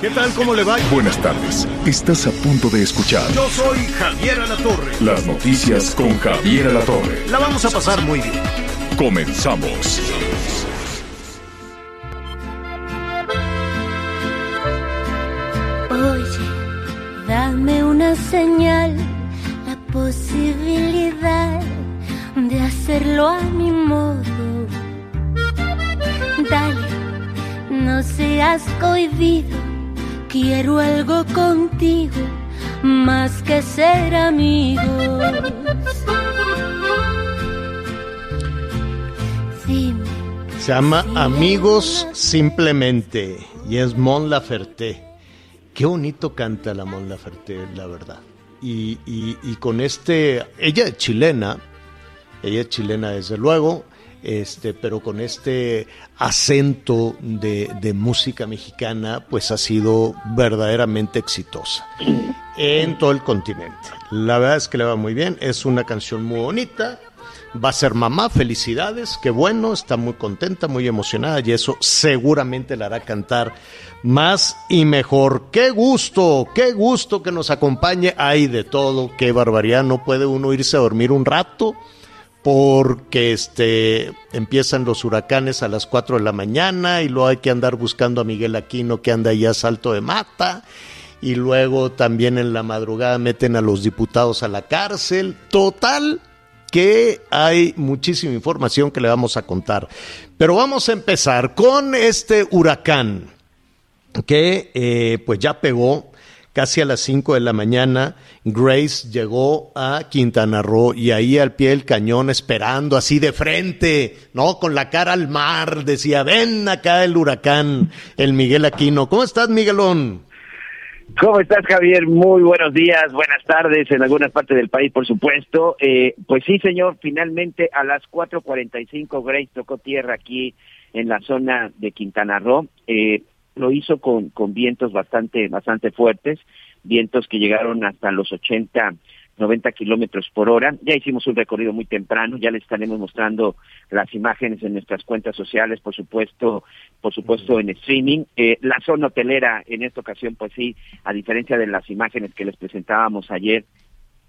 ¿Qué tal? ¿Cómo le va? Buenas tardes. Estás a punto de escuchar Yo soy Javier Alatorre. las noticias con Javier Alatorre. La vamos a pasar muy bien. Comenzamos. Oye, dame una señal, la posibilidad de hacerlo a mi modo. No seas cohibido, quiero algo contigo, más que ser amigos. Dime. Se llama Amigos Simplemente y es Mon Laferte. Qué bonito canta la Mon Laferte, la verdad. Y, y- y con este, ella es chilena, ella es chilena desde luego, este, pero con este acento de, música mexicana, pues ha sido verdaderamente exitosa en todo el continente. La verdad es que le va muy bien, es una canción muy bonita, va a ser mamá, felicidades, qué bueno, está muy contenta, muy emocionada y eso seguramente la hará cantar más y mejor. Qué gusto, qué gusto que nos acompañe, hay de todo, qué barbaridad, no puede uno irse a dormir un rato porque este empiezan los huracanes a las 4 de la mañana y luego hay que andar buscando a Miguel Aquino que anda allá a salto de mata y luego también en la madrugada meten a los diputados a la cárcel. Total que hay muchísima información que le vamos a contar. Pero vamos a empezar con este huracán que eh, pues ya pegó casi a las 5 de la mañana. Grace llegó a Quintana Roo y ahí al pie del cañón esperando así de frente, ¿no? Con la cara al mar, decía, ven acá el huracán, el Miguel Aquino. ¿Cómo estás, Miguelón? ¿Cómo estás, Javier? Muy buenos días, buenas tardes en algunas partes del país, por supuesto. Eh, pues sí, señor, finalmente a las 4.45 Grace tocó tierra aquí en la zona de Quintana Roo. Eh, lo hizo con, con vientos bastante, bastante fuertes, vientos que llegaron hasta los 80, 90 kilómetros por hora. Ya hicimos un recorrido muy temprano, ya les estaremos mostrando las imágenes en nuestras cuentas sociales, por supuesto, por supuesto en streaming. Eh, la zona hotelera en esta ocasión, pues sí, a diferencia de las imágenes que les presentábamos ayer,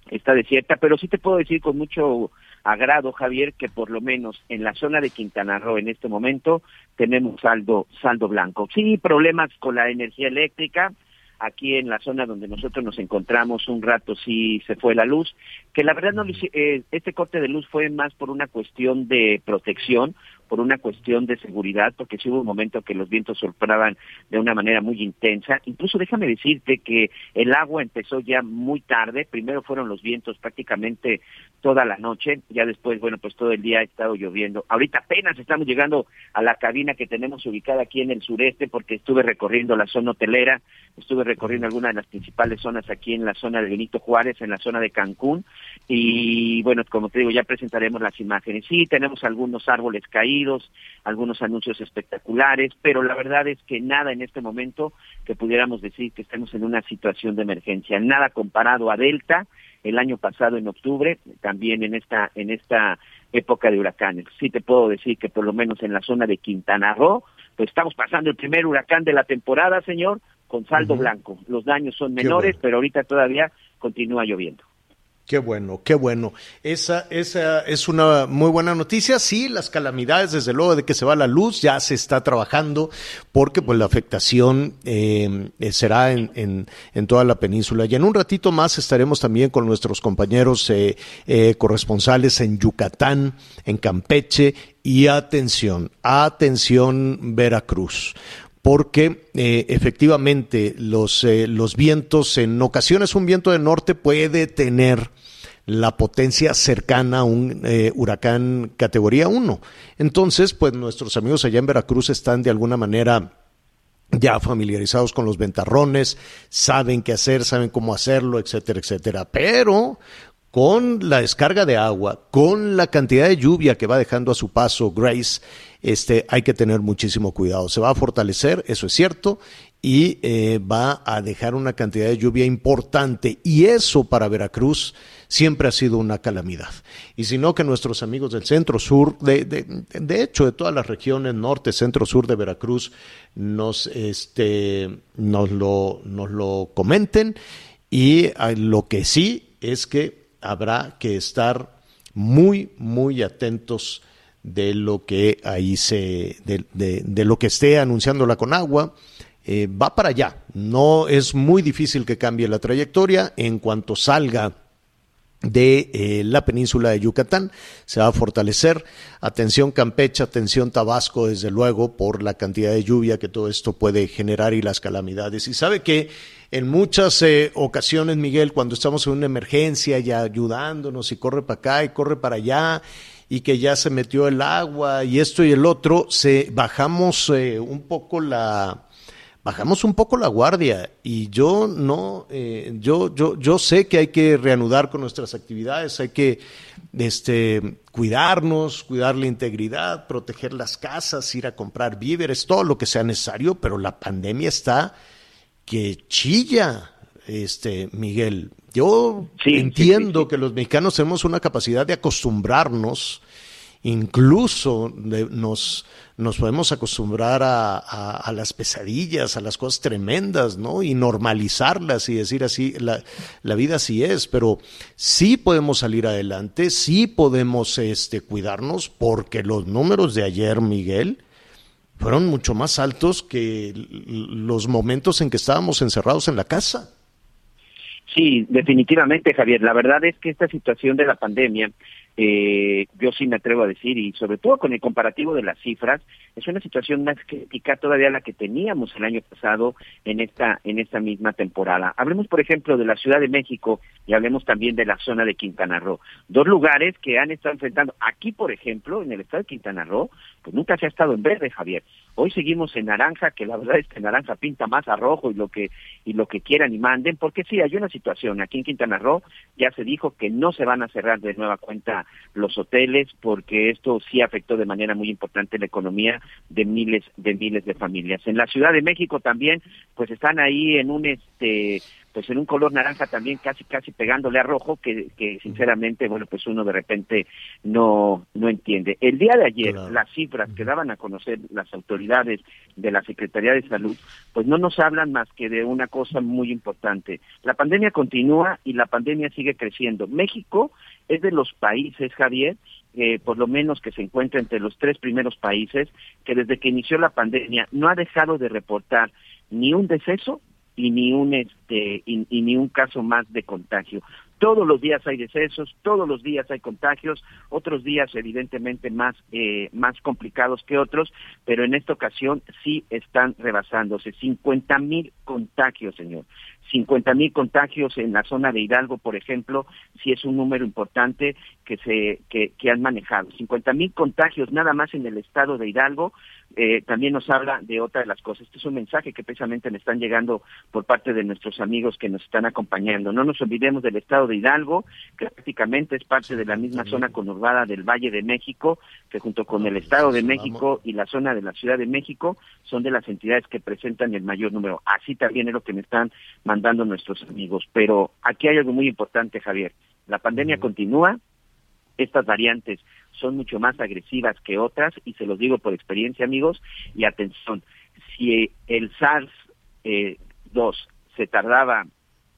está desierta, pero sí te puedo decir con mucho agrado, Javier, que por lo menos en la zona de Quintana Roo en este momento tenemos saldo, saldo blanco. Sí, problemas con la energía eléctrica, aquí en la zona donde nosotros nos encontramos un rato sí se fue la luz, que la verdad no eh, este corte de luz fue más por una cuestión de protección, por una cuestión de seguridad, porque sí hubo un momento que los vientos soplaban de una manera muy intensa. Incluso déjame decirte que el agua empezó ya muy tarde, primero fueron los vientos prácticamente toda la noche, ya después, bueno, pues todo el día ha estado lloviendo. Ahorita apenas estamos llegando a la cabina que tenemos ubicada aquí en el sureste, porque estuve recorriendo la zona hotelera, estuve recorriendo algunas de las principales zonas aquí en la zona de Benito Juárez, en la zona de Cancún, y bueno, como te digo, ya presentaremos las imágenes. Sí, tenemos algunos árboles caídos, algunos anuncios espectaculares, pero la verdad es que nada en este momento que pudiéramos decir que estemos en una situación de emergencia, nada comparado a Delta el año pasado en octubre, también en esta en esta época de huracanes. Sí te puedo decir que por lo menos en la zona de Quintana Roo, pues estamos pasando el primer huracán de la temporada, señor, con saldo blanco. Los daños son menores, bueno. pero ahorita todavía continúa lloviendo. Qué bueno, qué bueno. Esa, esa es una muy buena noticia. Sí, las calamidades, desde luego, de que se va la luz, ya se está trabajando, porque pues la afectación eh, será en, en, en toda la península. Y en un ratito más estaremos también con nuestros compañeros eh, eh, corresponsales en Yucatán, en Campeche, y atención, atención Veracruz porque eh, efectivamente los, eh, los vientos, en ocasiones un viento de norte puede tener la potencia cercana a un eh, huracán categoría 1. Entonces, pues nuestros amigos allá en Veracruz están de alguna manera ya familiarizados con los ventarrones, saben qué hacer, saben cómo hacerlo, etcétera, etcétera. Pero con la descarga de agua, con la cantidad de lluvia que va dejando a su paso Grace, este, hay que tener muchísimo cuidado. Se va a fortalecer, eso es cierto, y eh, va a dejar una cantidad de lluvia importante. Y eso para Veracruz siempre ha sido una calamidad. Y si no, que nuestros amigos del centro sur, de, de, hecho de todas las regiones norte, centro sur de Veracruz, nos, este, nos, lo, nos lo comenten. Y ah, lo que sí es que habrá que estar muy, muy atentos de lo que ahí se, de, lo que esté anunciando la Conagua. Eh, va para allá. No es muy difícil que cambie la trayectoria en cuanto salga de eh, la península de Yucatán. Se va a fortalecer. Atención Campeche, atención Tabasco, desde luego, por la cantidad de lluvia que todo esto puede generar y las calamidades. Y sabe que en muchas eh, ocasiones, Miguel, cuando estamos en una emergencia y ayudándonos y corre para acá y corre para allá y que ya se metió el agua y esto y el otro, se bajamos eh, un poco la bajamos un poco la guardia y yo no, eh, yo, yo, yo sé que hay que reanudar con nuestras actividades, hay que este, cuidarnos, cuidar la integridad, proteger las casas, ir a comprar víveres, todo lo que sea necesario, pero la pandemia está que chilla, este Miguel. Yo entiendo que los mexicanos tenemos una capacidad de acostumbrarnos incluso nos, nos podemos acostumbrar a, las pesadillas, a las cosas tremendas, ¿no? Y normalizarlas y decir así, la, la, vida así es, pero sí podemos salir adelante, sí podemos este, cuidarnos, porque los números de ayer, Miguel, fueron mucho más altos que los momentos en que estábamos encerrados en la casa. Sí, definitivamente, Javier. La verdad es que esta situación de la pandemia eh, yo sí me atrevo a decir, y sobre todo con el comparativo de las cifras, es una situación más crítica todavía la que teníamos el año pasado en esta, en esta misma temporada. Hablemos, por ejemplo, de la Ciudad de México y hablemos también de la zona de Quintana Roo. Dos lugares que han estado enfrentando. Aquí, por ejemplo, en el estado de Quintana Roo, pues nunca se ha estado en verde, Javier. Hoy seguimos en naranja, que la verdad es que naranja pinta más a rojo y lo que, y lo que quieran y manden, porque sí, hay una situación. Aquí en Quintana Roo ya se dijo que no se van a cerrar de nueva cuenta los hoteles porque esto sí afectó de manera muy importante la economía de miles de miles de familias. En la Ciudad de México también pues están ahí en un este pues en un color naranja también casi casi pegándole a rojo que, que sinceramente bueno pues uno de repente no no entiende. El día de ayer las cifras que daban a conocer las autoridades de la Secretaría de Salud pues no nos hablan más que de una cosa muy importante. La pandemia continúa y la pandemia sigue creciendo. México es de los países Javier eh, por lo menos que se encuentra entre los tres primeros países que desde que inició la pandemia no ha dejado de reportar ni un deceso y ni un este y, ni un caso más de contagio. Todos los días hay decesos, todos los días hay contagios, otros días evidentemente más eh, más complicados que otros, pero en esta ocasión sí están rebasándose 50 mil contagios, señor. 50 mil contagios en la zona de Hidalgo, por ejemplo, sí es un número importante que se que, que han manejado. 50 mil contagios nada más en el estado de Hidalgo, eh, también nos habla de otra de las cosas. Este es un mensaje que precisamente me están llegando por parte de nuestros amigos que nos están acompañando. No nos olvidemos del estado de Hidalgo, que prácticamente es parte de la misma zona conurbada del Valle de México, que junto con el estado de México y la zona de la Ciudad de México son de las entidades que presentan el mayor número. Así también es lo que me están mandando nuestros amigos. Pero aquí hay algo muy importante, Javier. La pandemia continúa, estas variantes son mucho más agresivas que otras y se los digo por experiencia amigos y atención, si el SARS 2 eh, se tardaba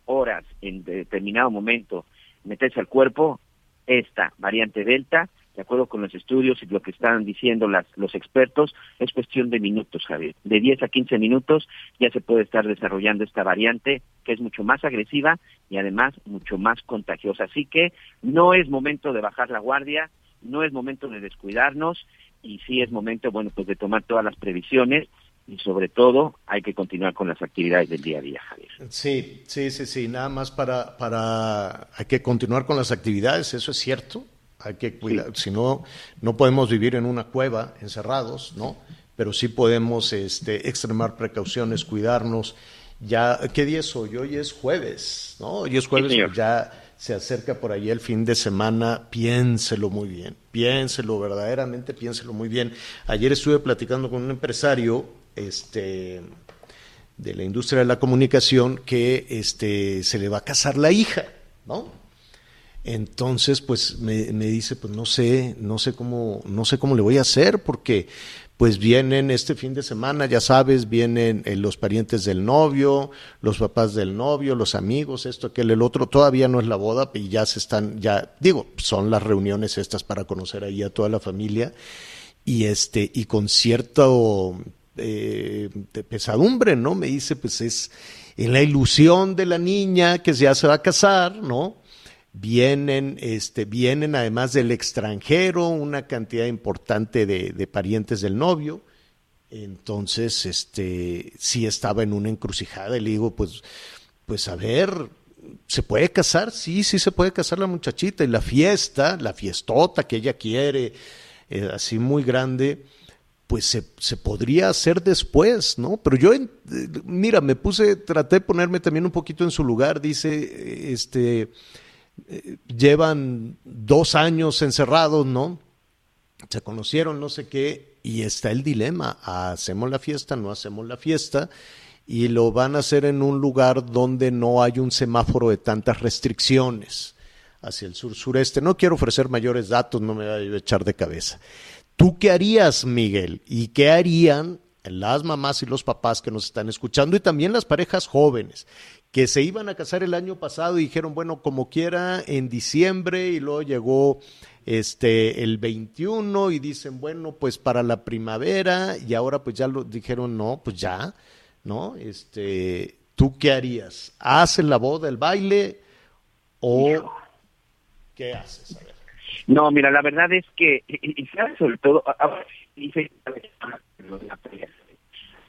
horas en determinado momento meterse al cuerpo, esta variante Delta, de acuerdo con los estudios y lo que están diciendo las, los expertos, es cuestión de minutos, Javier. De 10 a 15 minutos ya se puede estar desarrollando esta variante que es mucho más agresiva y además mucho más contagiosa. Así que no es momento de bajar la guardia, no es momento de descuidarnos y sí es momento, bueno, pues de tomar todas las previsiones y sobre todo hay que continuar con las actividades del día a día, Javier. Sí, sí, sí, sí, nada más para, para, hay que continuar con las actividades, eso es cierto, hay que cuidar, si no, no podemos vivir en una cueva encerrados, ¿no? pero sí podemos este, extremar precauciones, cuidarnos. Ya, ¿qué día es hoy? Hoy es jueves, ¿no? Hoy es jueves, pues ya se acerca por ahí el fin de semana, piénselo muy bien, piénselo verdaderamente, piénselo muy bien. Ayer estuve platicando con un empresario, este de la industria de la comunicación que este se le va a casar la hija, ¿no? Entonces, pues me, me, dice, pues no sé, no sé cómo, no sé cómo le voy a hacer, porque pues vienen este fin de semana, ya sabes, vienen eh, los parientes del novio, los papás del novio, los amigos, esto, aquel, el otro, todavía no es la boda y ya se están, ya, digo, son las reuniones estas para conocer ahí a toda la familia y este, y con cierto eh, de pesadumbre, ¿no? Me dice, pues es en la ilusión de la niña que ya se va a casar, ¿no? Vienen, este, vienen además del extranjero una cantidad importante de, parientes del novio. Entonces, este, sí estaba en una encrucijada y le digo, pues, pues a ver, ¿se puede casar? Sí, sí se puede casar la muchachita. Y la fiesta, la fiestota que ella quiere, eh, así muy grande, pues se, se, podría hacer después, ¿no? Pero yo, mira, me puse, traté de ponerme también un poquito en su lugar, dice, este, llevan dos años encerrados, ¿no? Se conocieron, no sé qué, y está el dilema, ¿hacemos la fiesta, no hacemos la fiesta? Y lo van a hacer en un lugar donde no hay un semáforo de tantas restricciones hacia el sur-sureste. No quiero ofrecer mayores datos, no me voy a echar de cabeza. ¿Tú qué harías, Miguel? ¿Y qué harían las mamás y los papás que nos están escuchando y también las parejas jóvenes? Que se iban a casar el año pasado y dijeron, bueno, como quiera, en diciembre y luego llegó este el 21 y dicen, bueno, pues para la primavera y ahora pues ya lo dijeron, no, pues ya, ¿no? Este, ¿tú qué harías? ¿Haces la boda, el baile o qué haces? No, mira, la verdad es que, y, sobre todo,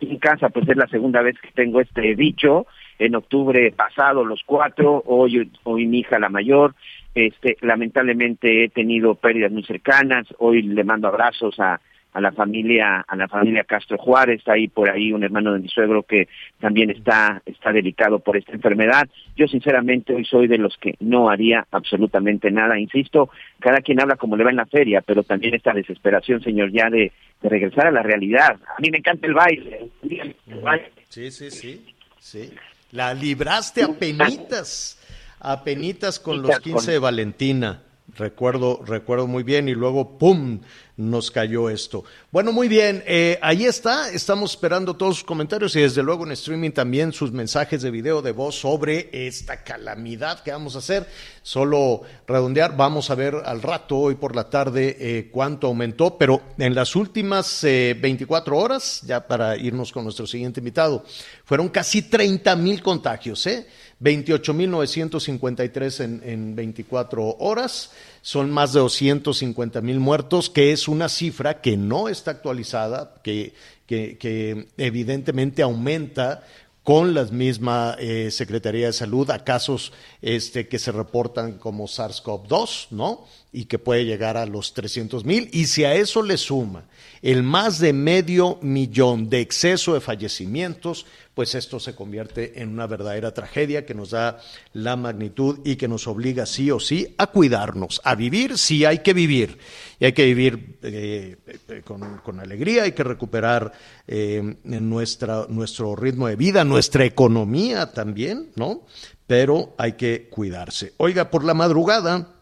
en casa, pues es la segunda vez que tengo este dicho, en octubre pasado los cuatro, hoy, hoy mi hija la mayor, este, lamentablemente he tenido pérdidas muy cercanas, hoy le mando abrazos a, a la familia, a la familia Castro Juárez, ahí por ahí un hermano de mi suegro que también está, está delicado por esta enfermedad. Yo sinceramente hoy soy de los que no haría absolutamente nada, insisto, cada quien habla como le va en la feria, pero también esta desesperación, señor, ya de, de regresar a la realidad. A mí me encanta el baile. El baile. Sí, sí, sí, sí. La libraste a penitas, a penitas con los 15 de Valentina. Recuerdo, recuerdo muy bien y luego ¡pum! nos cayó esto. Bueno, muy bien, eh, ahí está, estamos esperando todos sus comentarios y desde luego en streaming también sus mensajes de video de voz sobre esta calamidad que vamos a hacer. Solo redondear, vamos a ver al rato, hoy por la tarde, eh, cuánto aumentó, pero en las últimas 24 eh, horas, ya para irnos con nuestro siguiente invitado, fueron casi 30 mil contagios, ¿eh? 28.953 en, en 24 horas, son más de 250 mil muertos, que es una cifra que no está actualizada, que, que, evidentemente aumenta con la misma eh, Secretaría de Salud a casos este, que se reportan como SARS-CoV-2, ¿no? Y que puede llegar a los 300 mil. Y si a eso le suma el más de medio millón de exceso de fallecimientos, pues esto se convierte en una verdadera tragedia que nos da la magnitud y que nos obliga sí o sí a cuidarnos, a vivir, sí hay que vivir, y hay que vivir eh, eh, con, alegría, hay que recuperar eh, nuestro ritmo de vida, nuestra economía también, ¿no? Pero hay que cuidarse. Oiga, por la madrugada,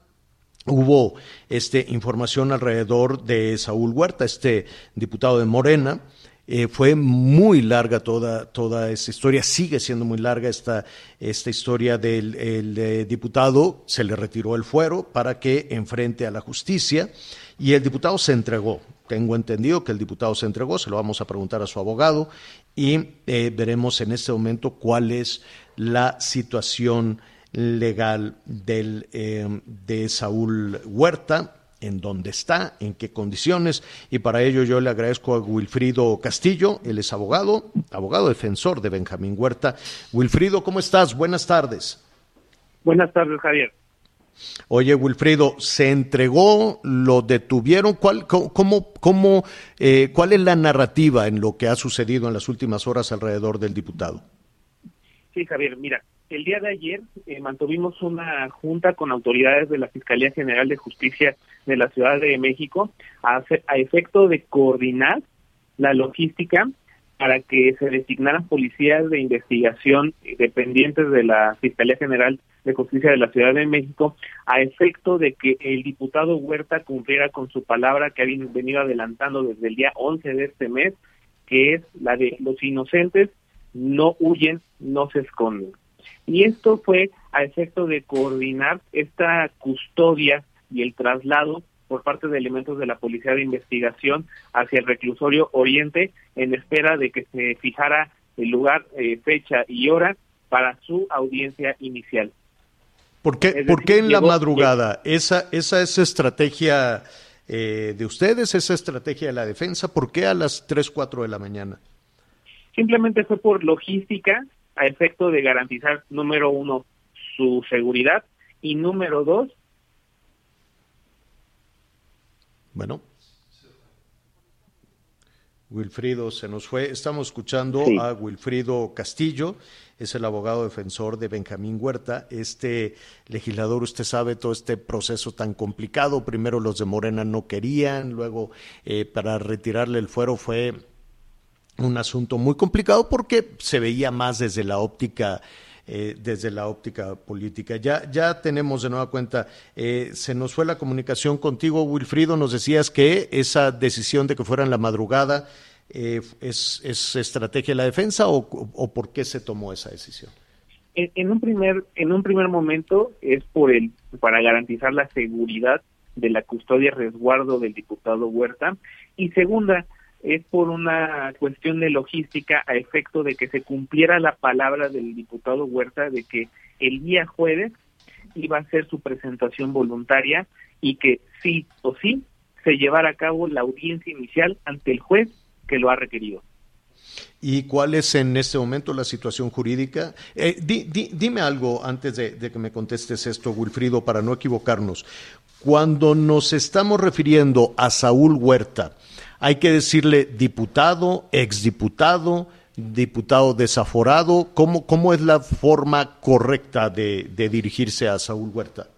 hubo este, información alrededor de Saúl Huerta, este diputado de Morena, eh, fue muy larga toda, toda esta historia, sigue siendo muy larga esta, esta historia del eh, diputado, se le retiró el fuero para que enfrente a la justicia y el diputado se entregó. Tengo entendido que el diputado se entregó, se lo vamos a preguntar a su abogado y eh, veremos en este momento cuál es la situación legal del, de Saúl Huerta en dónde está, en qué condiciones, y para ello yo le agradezco a Wilfrido Castillo, él es abogado, abogado defensor de Benjamín Huerta. Wilfrido, ¿cómo estás? Buenas tardes. Buenas tardes, Javier. Oye, Wilfrido, ¿se entregó? ¿Lo detuvieron? ¿Cuál, cómo, cómo, eh, ¿Cuál es la narrativa en lo que ha sucedido en las últimas horas alrededor del diputado? Sí, Javier, mira, el día de ayer eh, mantuvimos una junta con autoridades de la Fiscalía General de Justicia de la Ciudad de México a, efecto de coordinar la logística para que se designaran policías de investigación dependientes de la Fiscalía General de Justicia de la Ciudad de México a efecto de que el diputado Huerta cumpliera con su palabra que había venido adelantando desde el día 11 de este mes, que es la de los inocentes no huyen, no se esconden. Y esto fue a efecto de coordinar esta custodia y el traslado por parte de elementos de la Policía de Investigación hacia el reclusorio Oriente en espera de que se fijara el lugar, eh, fecha y hora para su audiencia inicial. ¿Por qué, ¿por qué en la madrugada? ¿Esa, esa es estrategia eh, de ustedes, esa estrategia de la defensa? ¿Por qué a las 3, 4 de la mañana? Simplemente fue por logística a efecto de garantizar, número uno, su seguridad y número dos, Bueno. Wilfrido se nos fue. Estamos escuchando a Wilfrido Castillo, es el abogado defensor de Benjamín Huerta. Este legislador, usted sabe, todo este proceso tan complicado. Primero los de Morena no querían, luego eh, para retirarle el fuero fue un asunto muy complicado porque se veía más desde la óptica eh, desde la óptica política. Ya, ya tenemos de nueva cuenta, eh, se nos fue la comunicación contigo, Wilfrido, nos decías que esa decisión de que fuera en la madrugada eh, es, es, estrategia de la defensa o, o, por qué se tomó esa decisión. En, en, un primer, en un primer momento es por el, para garantizar la seguridad de la custodia resguardo del diputado Huerta y segunda, es por una cuestión de logística a efecto de que se cumpliera la palabra del diputado Huerta de que el día jueves iba a ser su presentación voluntaria y que sí o sí se llevara a cabo la audiencia inicial ante el juez que lo ha requerido. ¿Y cuál es en este momento la situación jurídica? Eh, dime algo antes de, de que me contestes esto, Wilfrido, para no equivocarnos. Cuando nos estamos refiriendo a Saúl Huerta, hay que decirle diputado, exdiputado, diputado desaforado. ¿Cómo, cómo es la forma correcta de, dirigirse a Saúl Huerta?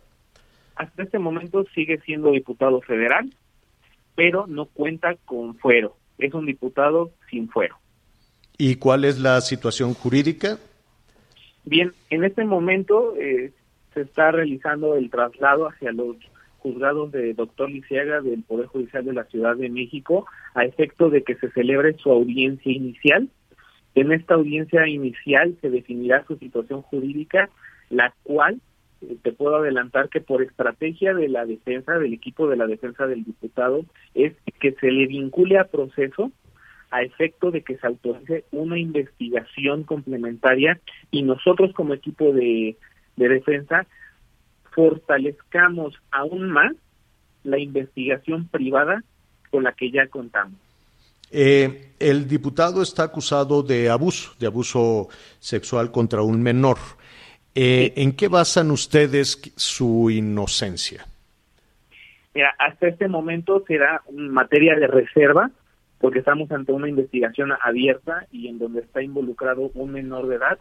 Hasta este momento sigue siendo diputado federal, pero no cuenta con fuero. Es un diputado sin fuero. ¿Y cuál es la situación jurídica? Bien, en este momento eh, se está realizando el traslado hacia los juzgados de doctor Lisiaga del Poder Judicial de la Ciudad de México a efecto de que se celebre su audiencia inicial. En esta audiencia inicial se definirá su situación jurídica, la cual eh, te puedo adelantar que por estrategia de la defensa, del equipo de la defensa del diputado, es que se le vincule a proceso a efecto de que se autorice una investigación complementaria y nosotros como equipo de, de defensa fortalezcamos aún más la investigación privada con la que ya contamos. Eh, el diputado está acusado de abuso, de abuso sexual contra un menor. Eh, ¿En qué basan ustedes su inocencia? Mira, hasta este momento será materia de reserva, porque estamos ante una investigación abierta y en donde está involucrado un menor de edad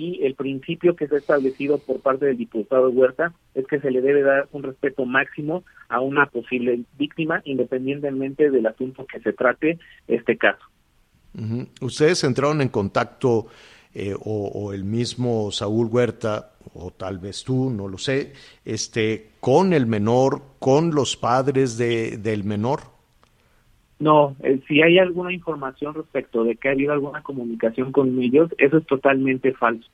y el principio que se ha establecido por parte del diputado Huerta es que se le debe dar un respeto máximo a una posible víctima independientemente del asunto que se trate este caso. Ustedes entraron en contacto eh, o, el mismo Saúl Huerta o tal vez tú, no lo sé, este con el menor, con los padres de, del menor. No, eh, si hay alguna información respecto de que ha habido alguna comunicación con ellos, eso es totalmente falso.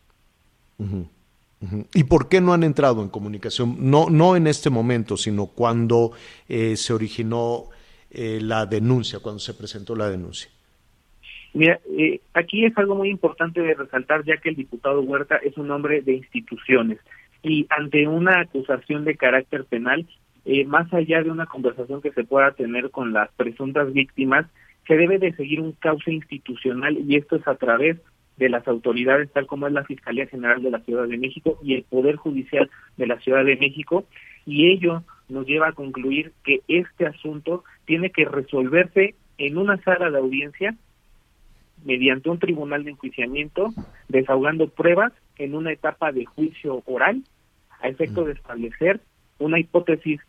¿Y por qué no han entrado en comunicación? No, no en este momento, sino cuando eh, se originó eh, la denuncia, cuando se presentó la denuncia. Mira, aquí es algo muy importante de resaltar, ya que el diputado Huerta es un hombre de instituciones y ante una acusación de carácter penal, eh, más allá de una conversación que se pueda tener con las presuntas víctimas, se debe de seguir un cauce institucional y esto es a través de las autoridades, tal como es la Fiscalía General de la Ciudad de México y el Poder Judicial de la Ciudad de México, y ello nos lleva a concluir que este asunto tiene que resolverse en una sala de audiencia mediante un tribunal de enjuiciamiento, desahogando pruebas en una etapa de juicio oral, a efecto de establecer una hipótesis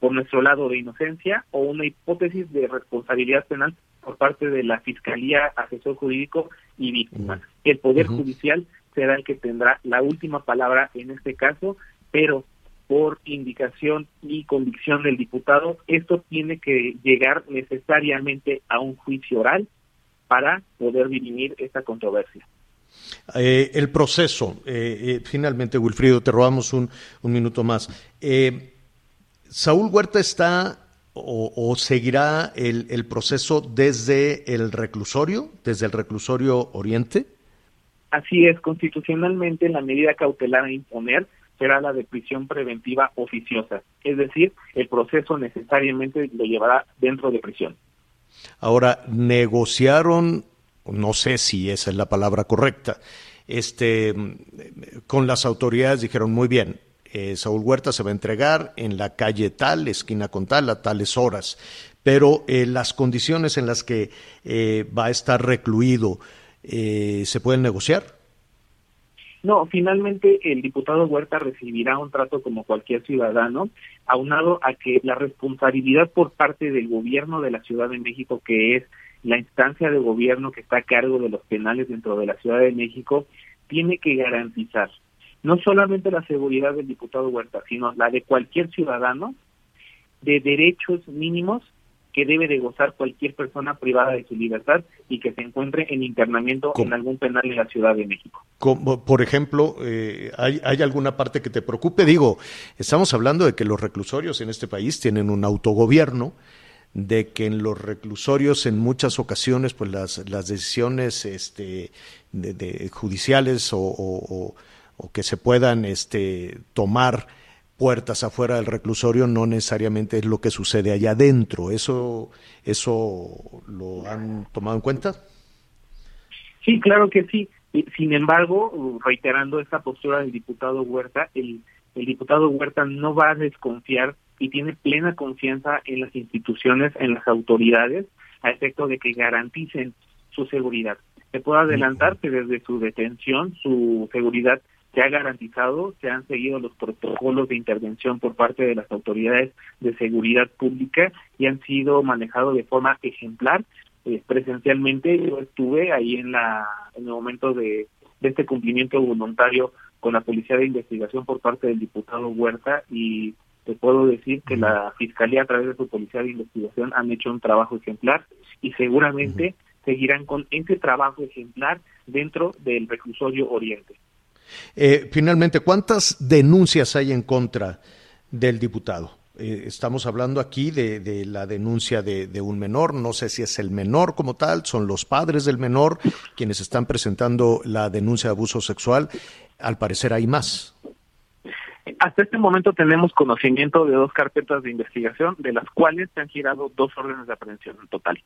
por nuestro lado de inocencia o una hipótesis de responsabilidad penal por parte de la Fiscalía, asesor jurídico y víctima. El Poder Judicial será el que tendrá la última palabra en este caso, pero por indicación y convicción del diputado, esto tiene que llegar necesariamente a un juicio oral para poder dirimir esta controversia. Eh, el proceso, eh, eh, finalmente, Wilfrido, te robamos un, un minuto más. ¿Saúl Huerta está o, seguirá el, el, proceso desde el reclusorio, desde el reclusorio Oriente? Así es, constitucionalmente la medida cautelar a imponer será la de prisión preventiva oficiosa, es decir, el proceso necesariamente lo llevará dentro de prisión. Ahora, negociaron, no sé si esa es la palabra correcta, este, con las autoridades dijeron, muy bien, eh, Saúl Huerta se va a entregar en la calle tal, esquina con tal, a tales horas, pero eh, las condiciones en las que eh, va a estar recluido, ¿se pueden negociar? No, finalmente el diputado Huerta recibirá un trato como cualquier ciudadano, aunado a que la responsabilidad por parte del gobierno de la Ciudad de México, que es la instancia de gobierno que está a cargo de los penales dentro de la Ciudad de México, tiene que garantizar no solamente la seguridad del diputado Huerta, sino la de cualquier ciudadano de derechos mínimos que debe de gozar cualquier persona privada de su libertad y que se encuentre en internamiento en algún penal en la Ciudad de México. Como, por ejemplo, eh, ¿hay, ¿hay alguna parte que te preocupe? Digo, estamos hablando de que los reclusorios en este país tienen un autogobierno, de que en los reclusorios en muchas ocasiones pues las, las decisiones este, de, judiciales o, o, que se puedan este, tomar puertas afuera del reclusorio no necesariamente es lo que sucede allá adentro. ¿Eso, eso lo han tomado en cuenta? Sí, claro que sí. Sin embargo, reiterando esta postura del diputado Huerta, el, el diputado Huerta no va a desconfiar y tiene plena confianza en las instituciones, en las autoridades, a efecto de que garanticen su seguridad. Se puede adelantar que desde su detención su seguridad se ha garantizado, se han seguido los protocolos de intervención por parte de las autoridades de seguridad pública y han sido manejados de forma ejemplar. Eh, presencialmente yo estuve ahí en la en el momento de, de este cumplimiento voluntario con la Policía de Investigación por parte del diputado Huerta y te puedo decir que la Fiscalía a través de su Policía de Investigación han hecho un trabajo ejemplar y seguramente seguirán con ese trabajo ejemplar dentro del reclusorio Oriente. Eh, finalmente, ¿cuántas denuncias hay en contra del diputado? Eh, estamos hablando aquí de, la denuncia de, de, un menor, no sé si es el menor como tal, son los padres del menor quienes están presentando la denuncia de abuso sexual. Al parecer hay más. Hasta este momento tenemos conocimiento de dos carpetas de investigación, de las cuales se han girado dos órdenes de aprehensión en total.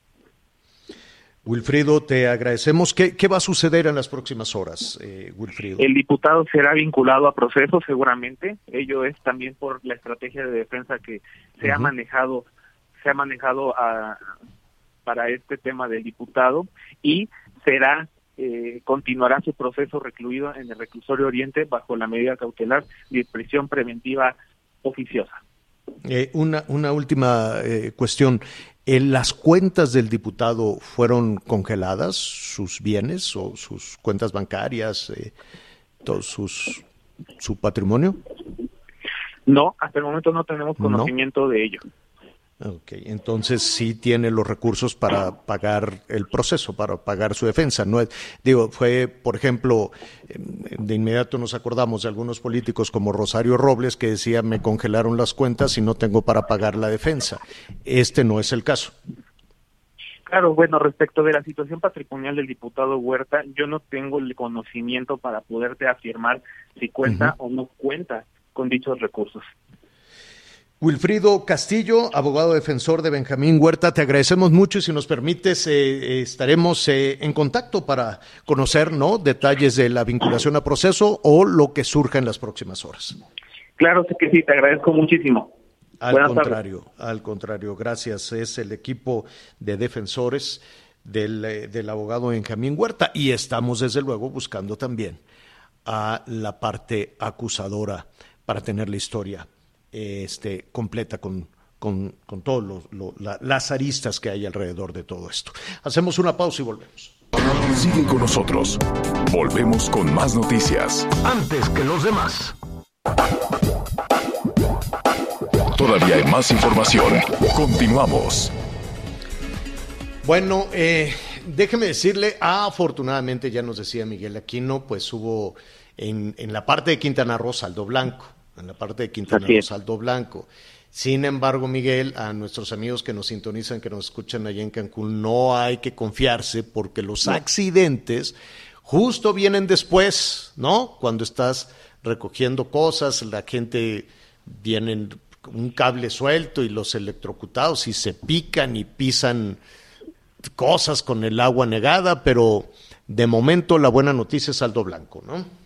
Wilfrido, te agradecemos. ¿Qué, va a suceder en las próximas horas, eh, Wilfrido? El diputado será vinculado a proceso seguramente. Ello es también por la estrategia de defensa que se ha manejado, se ha manejado a, para este tema del diputado y será eh, continuará su proceso recluido en el reclusorio Oriente bajo la medida cautelar de prisión preventiva oficiosa. Eh, una, una última eh, cuestión. ¿Las cuentas del diputado fueron congeladas, sus bienes o sus cuentas bancarias, eh, todos sus, su patrimonio? No, hasta el momento no tenemos conocimiento de ello. Ok, entonces sí tiene los recursos para pagar el proceso, para pagar su defensa. No es, digo, fue, por ejemplo, em, de inmediato nos acordamos de algunos políticos como Rosario Robles que decía me congelaron las cuentas y no tengo para pagar la defensa. Este no es el caso. Claro, bueno, respecto de la situación patrimonial del diputado Huerta, yo no tengo el conocimiento para poderte afirmar si cuenta o no cuenta con dichos recursos. Wilfrido Castillo, abogado defensor de Benjamín Huerta, te agradecemos mucho y si nos permites eh, estaremos eh, en contacto para conocer ¿no? detalles de la vinculación a proceso o lo que surja en las próximas horas. Claro que sí, te agradezco muchísimo. Al contrario, al contrario, gracias. Es el equipo de defensores del, eh, del abogado Benjamín Huerta y estamos desde luego buscando también a la parte acusadora para tener la historia este, completa con, con, con todas las aristas que hay alrededor de todo esto. Hacemos una pausa y volvemos. Sigue con nosotros. Volvemos con más noticias. Antes que los demás. Todavía hay más información. Continuamos. Bueno, eh, déjeme decirle, afortunadamente ya nos decía Miguel Aquino, pues hubo en, en la parte de Quintana Roo saldo blanco en la parte de Quintana Roo, Saldo Blanco. Sin embargo, Miguel, a nuestros amigos que nos sintonizan, que nos escuchan allá en Cancún, no hay que confiarse porque los accidentes justo vienen después, ¿no? Cuando estás recogiendo cosas, la gente viene un cable suelto y los electrocutados y se pican y pisan cosas con el agua negada, pero de momento la buena noticia es saldo blanco, ¿no?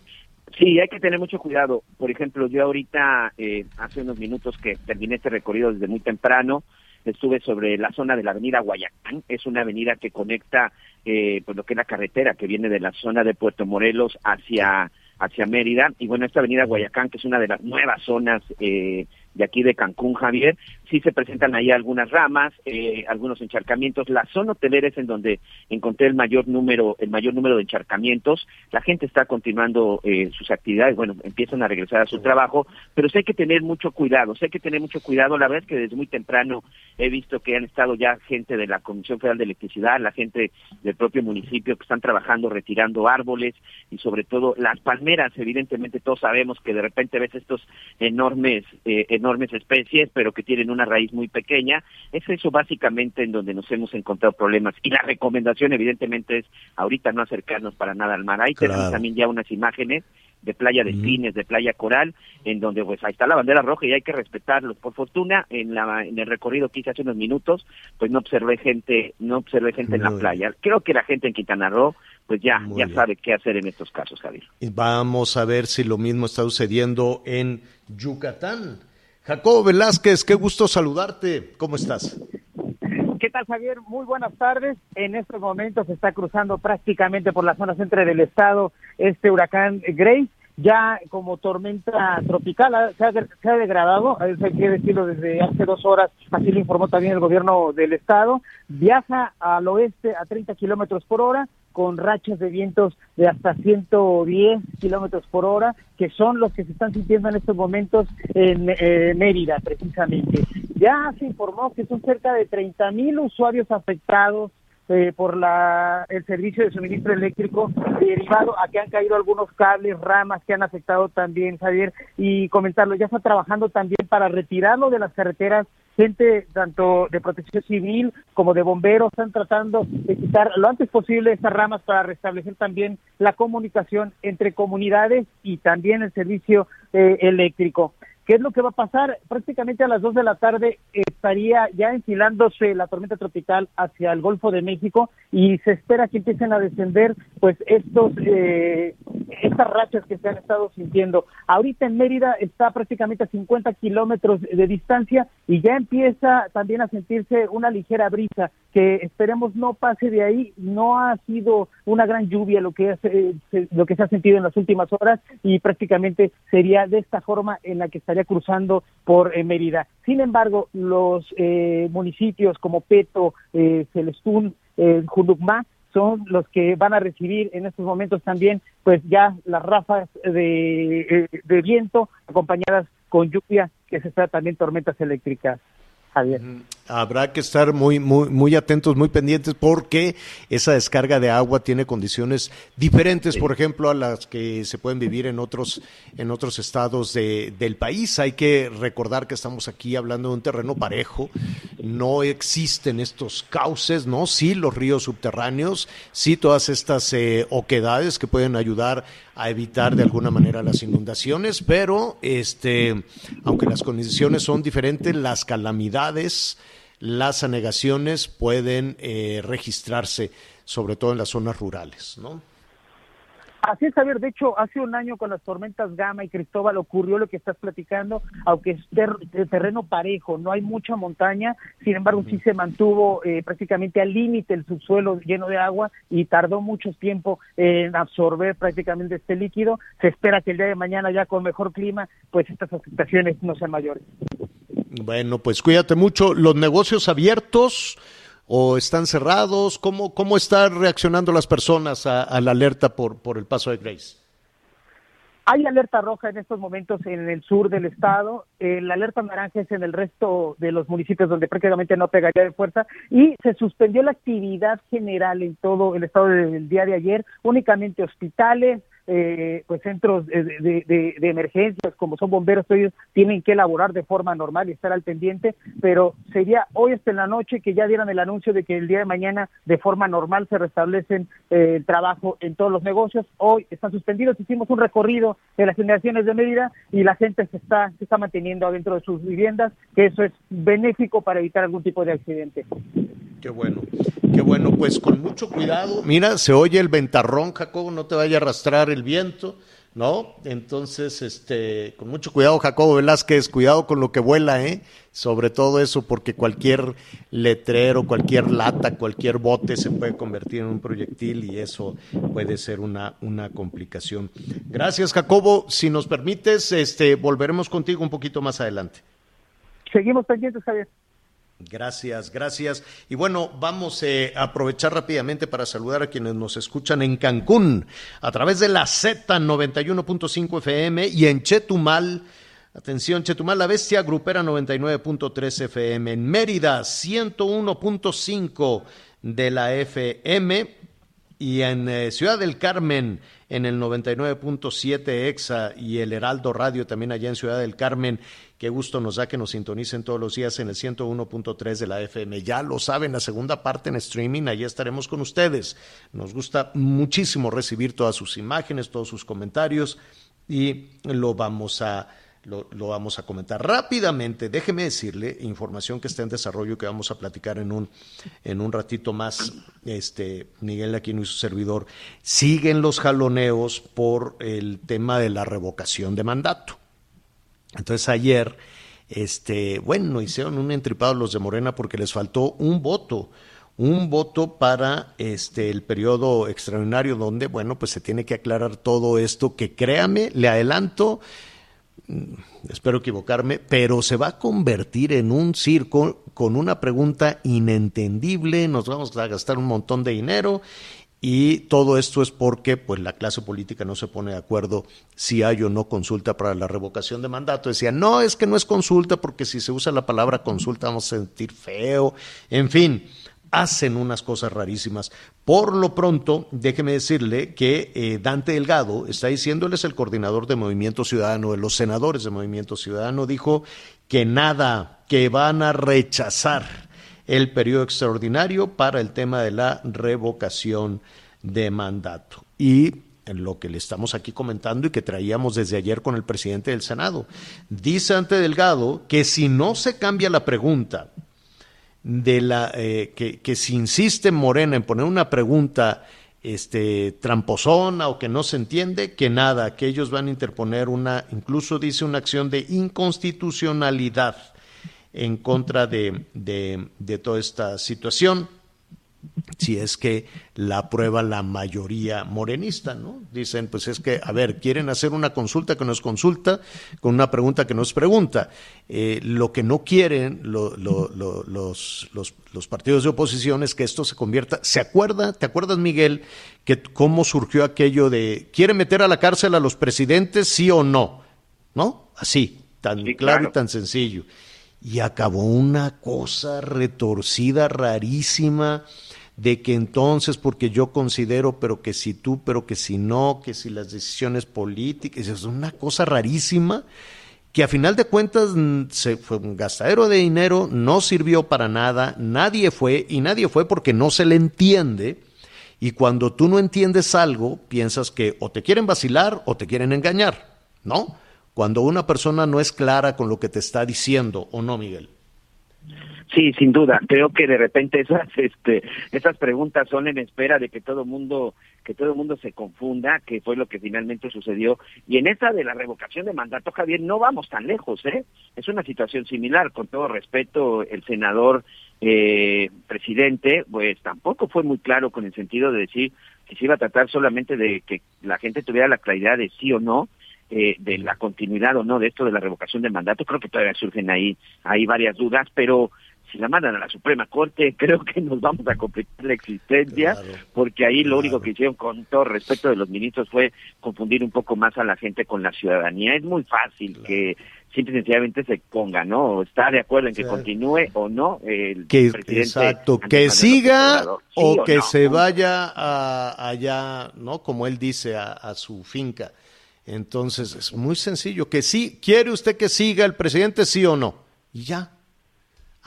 Sí, hay que tener mucho cuidado. Por ejemplo, yo ahorita, eh, hace unos minutos que terminé este recorrido desde muy temprano, estuve sobre la zona de la avenida Guayacán. Es una avenida que conecta eh, pues lo que es la carretera que viene de la zona de Puerto Morelos hacia hacia Mérida. Y bueno, esta avenida Guayacán, que es una de las nuevas zonas eh, de aquí de Cancún, Javier, sí se presentan ahí algunas ramas, eh, algunos encharcamientos. La zona hotelera es en donde encontré el mayor número, el mayor número de encharcamientos. La gente está continuando eh, sus actividades, bueno, empiezan a regresar a su trabajo, pero sí hay que tener mucho cuidado, sí hay que tener mucho cuidado. La verdad es que desde muy temprano he visto que han estado ya gente de la Comisión Federal de Electricidad, la gente del propio municipio que están trabajando retirando árboles y sobre todo las palmeras. Evidentemente todos sabemos que de repente ves estos enormes, eh, enormes especies, pero que tienen una raíz muy pequeña. Es eso básicamente en donde nos hemos encontrado problemas. Y la recomendación evidentemente es ahorita no acercarnos para nada al mar. Ahí tenemos también ya unas imágenes de playa de Cines, de playa coral, en donde pues ahí está la bandera roja y hay que respetarlos. Por fortuna, en la en el recorrido que hice hace unos minutos, pues no observé gente, no observé gente en la playa. Creo que la gente en Quintana Roo pues ya, ya sabe qué hacer en estos casos, Javier. Y vamos a ver si lo mismo está sucediendo en Yucatán. Jacobo Velázquez, qué gusto saludarte. ¿Cómo estás? ¿Qué tal, Javier? Muy buenas tardes. En estos momentos se está cruzando prácticamente por la zona centro del estado este huracán Grace ya como tormenta tropical, se ha, se ha degradado, hay que decirlo desde hace dos horas, así lo informó también el gobierno del estado, viaja al oeste a 30 kilómetros por hora, con rachas de vientos de hasta 110 kilómetros por hora, que son los que se están sintiendo en estos momentos en eh, Mérida, precisamente. Ya se informó que son cerca de 30 mil usuarios afectados eh, por la, el servicio de suministro eléctrico derivado a que han caído algunos cables, ramas que han afectado también, Javier, y comentarlo, ya está trabajando también para retirarlo de las carreteras gente tanto de protección civil como de bomberos están tratando de quitar lo antes posible estas ramas para restablecer también la comunicación entre comunidades y también el servicio eh, eléctrico. ¿Qué es lo que va a pasar? Prácticamente a las 2 de la tarde estaría ya enfilándose la tormenta tropical hacia el Golfo de México y se espera que empiecen a descender pues estos eh, estas rachas que se han estado sintiendo. Ahorita en Mérida está prácticamente a 50 kilómetros de distancia y ya empieza también a sentirse una ligera brisa que esperemos no pase de ahí. No ha sido una gran lluvia lo que, lo que se ha sentido en las últimas horas y prácticamente sería de esta forma en la que estaría cruzando por eh, Mérida. Sin embargo, los eh, municipios como Peto, eh, Celestún, eh, son los que van a recibir en estos momentos también, pues ya las ráfagas de, eh, de viento acompañadas con lluvia, que se está también tormentas eléctricas. Javier. Habrá que estar muy, muy, muy atentos, muy pendientes, porque esa descarga de agua tiene condiciones diferentes, por ejemplo, a las que se pueden vivir en otros, en otros estados de, del país. Hay que recordar que estamos aquí hablando de un terreno parejo, no existen estos cauces, ¿no? Sí, los ríos subterráneos, sí, todas estas eh, oquedades que pueden ayudar a evitar de alguna manera las inundaciones, pero este, aunque las condiciones son diferentes, las calamidades, las anegaciones pueden eh, registrarse, sobre todo en las zonas rurales, ¿no? Así es, Javier. De hecho, hace un año con las tormentas Gama y Cristóbal ocurrió lo que estás platicando, aunque es terreno parejo, no hay mucha montaña, sin embargo, sí se mantuvo eh, prácticamente al límite el subsuelo lleno de agua y tardó mucho tiempo en absorber prácticamente este líquido. Se espera que el día de mañana, ya con mejor clima, pues estas afectaciones no sean mayores. Bueno, pues cuídate mucho. Los negocios abiertos o están cerrados? ¿Cómo, cómo están reaccionando las personas a, la alerta por, por el paso de Grace? Hay alerta roja en estos momentos en el sur del estado, eh, la alerta naranja es en el resto de los municipios donde prácticamente no pegaría de fuerza y se suspendió la actividad general en todo el estado del día de ayer, únicamente hospitales, eh, pues centros de, de, emergencias como son bomberos, ellos tienen que elaborar de forma normal y estar al pendiente, pero sería hoy hasta en la noche que ya dieran el anuncio de que el día de mañana de forma normal se restablecen eh, el trabajo en todos los negocios. Hoy están suspendidos, hicimos un recorrido de las generaciones de medida y la gente se está, se está manteniendo adentro de sus viviendas, que eso es benéfico para evitar algún tipo de accidente. Qué bueno, qué bueno, pues con mucho cuidado. Mira, se oye el ventarrón, Jacobo, no te vaya a arrastrar el viento, ¿no? Entonces, este, con mucho cuidado, Jacobo Velázquez, cuidado con lo que vuela, ¿eh? Sobre todo eso, porque cualquier letrero, cualquier lata, cualquier bote se puede convertir en un proyectil y eso puede ser una, una complicación. Gracias, Jacobo. Si nos permites, este, volveremos contigo un poquito más adelante. Seguimos pendientes, Javier. Gracias, gracias. Y bueno, vamos eh, a aprovechar rápidamente para saludar a quienes nos escuchan en Cancún a través de la Z91.5 FM y en Chetumal. Atención, Chetumal, la bestia grupera 99.3 FM. En Mérida, 101.5 de la FM. Y en eh, Ciudad del Carmen, en el 99.7 EXA y el Heraldo Radio también allá en Ciudad del Carmen Qué gusto nos da que nos sintonicen todos los días en el 101.3 de la FM. Ya lo saben, la segunda parte en streaming, allí estaremos con ustedes. Nos gusta muchísimo recibir todas sus imágenes, todos sus comentarios y lo vamos a lo, vamos a comentar rápidamente. Déjeme decirle información que está en desarrollo que vamos a platicar en un, en un ratito más. Este, Miguel Aquino y su servidor siguen los jaloneos por el tema de la revocación de mandato. Entonces ayer, este, bueno, hicieron un entripado los de Morena porque les faltó un voto, un voto para este el periodo extraordinario donde, bueno, pues se tiene que aclarar todo esto que créame, le adelanto, espero equivocarme, pero se va a convertir en un circo con una pregunta inentendible, nos vamos a gastar un montón de dinero y todo esto es porque pues, la clase política no se pone de acuerdo si hay o no consulta para la revocación de mandato. Decían, no, es que no es consulta porque si se usa la palabra consulta vamos a sentir feo. En fin, hacen unas cosas rarísimas. Por lo pronto, déjeme decirle que eh, Dante Delgado está diciendo, él es el coordinador de Movimiento Ciudadano, de los senadores de Movimiento Ciudadano, dijo que nada, que van a rechazar el periodo extraordinario para el tema de la revocación de mandato. Y en lo que le estamos aquí comentando y que traíamos desde ayer con el presidente del Senado. Dice ante Delgado que si no se cambia la pregunta de la eh, que, que, si insiste Morena en poner una pregunta este tramposona o que no se entiende, que nada, que ellos van a interponer una, incluso dice una acción de inconstitucionalidad en contra de, de, toda esta situación si es que la aprueba la mayoría morenista, ¿no? Dicen, pues es que, a ver, quieren hacer una consulta que no es consulta, con una pregunta que no es pregunta. Eh, lo que no quieren los, los, partidos de oposición es que esto se convierta. ¿Se acuerda, te acuerdas, Miguel, que cómo surgió aquello de, ¿quiere meter a la cárcel a los presidentes, sí o no? ¿No? Así, tan claro y tan sencillo y acabó una cosa retorcida, rarísima, de que entonces, porque yo considero, pero que si tú, pero que si no, que si las decisiones políticas, es una cosa rarísima que a final de cuentas mm, se fue un gastadero de dinero, no sirvió para nada, nadie fue y nadie fue porque no se le entiende. Y cuando tú no entiendes algo, piensas que o te quieren vacilar o te quieren engañar, ¿no? Cuando una persona no es clara con lo que te está diciendo, ¿o no, Miguel? Sí, sin duda. Creo que de repente esas, este, esas preguntas son en espera de que todo mundo, que todo mundo se confunda, que fue lo que finalmente sucedió. Y en esta de la revocación de mandato, Javier, no vamos tan lejos, ¿eh? Es una situación similar. Con todo respeto, el senador eh, presidente, pues tampoco fue muy claro con el sentido de decir que se iba a tratar solamente de que la gente tuviera la claridad de sí o no, eh, de la continuidad o no de esto de la revocación de mandato. Creo que todavía surgen ahí, ahí varias dudas, pero si la mandan a la Suprema Corte, creo que nos vamos a complicar la existencia, porque ahí lo único que hicieron con todo respeto de los ministros fue confundir un poco más a la gente con la ciudadanía. Es muy fácil que simple y sencillamente se ponga, ¿no? Está de acuerdo en que continúe o no el que, presidente. Exacto, que siga o, que se vaya a, allá, ¿no? Como él dice, a, a su finca. Entonces es muy sencillo, que sí, quiere usted que siga el presidente, sí o no. Y ya,